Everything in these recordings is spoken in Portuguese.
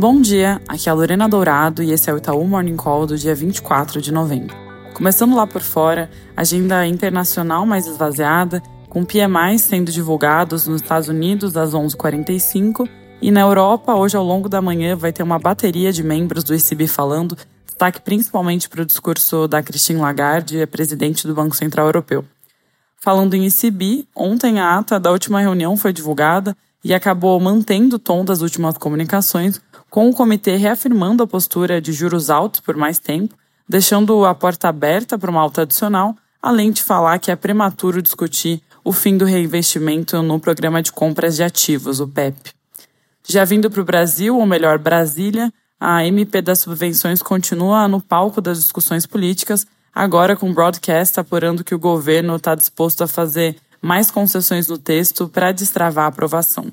Bom dia, aqui é a Lorena Dourado e esse é o Itaú Morning Call do dia 24 de novembro. Começando lá por fora, agenda internacional mais esvaziada, com PMI sendo divulgados nos Estados Unidos às 11h45 e na Europa, hoje ao longo da manhã, vai ter uma bateria de membros do ECB falando, destaque principalmente para o discurso da Christine Lagarde, presidente do Banco Central Europeu. Falando em ECB, ontem a ata da última reunião foi divulgada e acabou mantendo o tom das últimas comunicações, com o comitê reafirmando a postura de juros altos por mais tempo, deixando a porta aberta para uma alta adicional, além de falar que é prematuro discutir o fim do reinvestimento no programa de compras de ativos, o PEP. Já vindo para o Brasil, ou melhor, Brasília, a MP das subvenções continua no palco das discussões políticas, agora com o broadcast apurando que o governo está disposto a fazer mais concessões no texto para destravar a aprovação.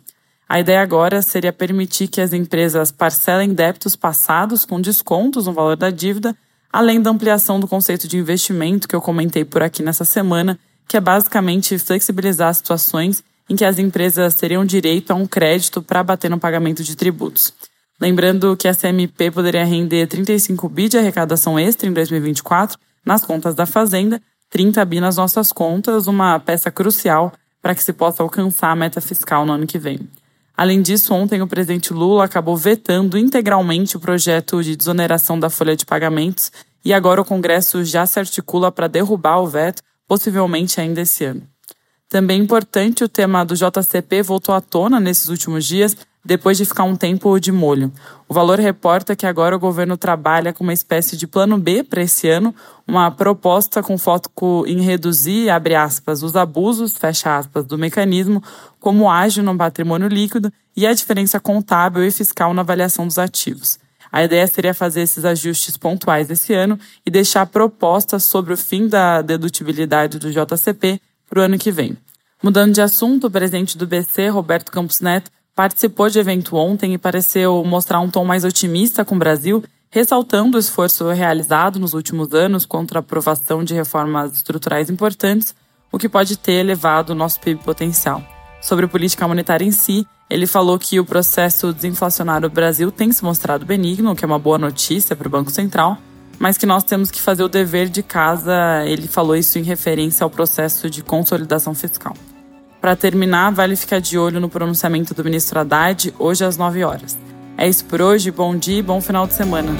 A ideia agora seria permitir que as empresas parcelem débitos passados com descontos no valor da dívida, além da ampliação do conceito de investimento que eu comentei por aqui nessa semana, que é basicamente flexibilizar situações em que as empresas teriam direito a um crédito para bater no pagamento de tributos. Lembrando que a CMP poderia render 35 bi de arrecadação extra em 2024 nas contas da Fazenda, 30 bi nas nossas contas, uma peça crucial para que se possa alcançar a meta fiscal no ano que vem. Além disso, ontem o presidente Lula acabou vetando integralmente o projeto de desoneração da folha de pagamentos e agora o Congresso já se articula para derrubar o veto, possivelmente ainda esse ano. Também importante, o tema do JCP voltou à tona nesses últimos dias, depois de ficar um tempo de molho. O Valor reporta que agora o governo trabalha com uma espécie de plano B para esse ano, uma proposta com foco em reduzir, abre aspas, os abusos, fecha aspas, do mecanismo, como age no patrimônio líquido e a diferença contábil e fiscal na avaliação dos ativos. A ideia seria fazer esses ajustes pontuais esse ano e deixar propostas sobre o fim da dedutibilidade do JCP para o ano que vem. Mudando de assunto, o presidente do BC, Roberto Campos Neto, participou de evento ontem e pareceu mostrar um tom mais otimista com o Brasil, ressaltando o esforço realizado nos últimos anos contra a aprovação de reformas estruturais importantes, o que pode ter elevado o nosso PIB potencial. Sobre política monetária em si, ele falou que o processo desinflacionário do Brasil tem se mostrado benigno, o que é uma boa notícia para o Banco Central, mas que nós temos que fazer o dever de casa. Ele falou isso em referência ao processo de consolidação fiscal. Para terminar, vale ficar de olho no pronunciamento do ministro Haddad hoje às 9 horas. É isso por hoje, bom dia e bom final de semana.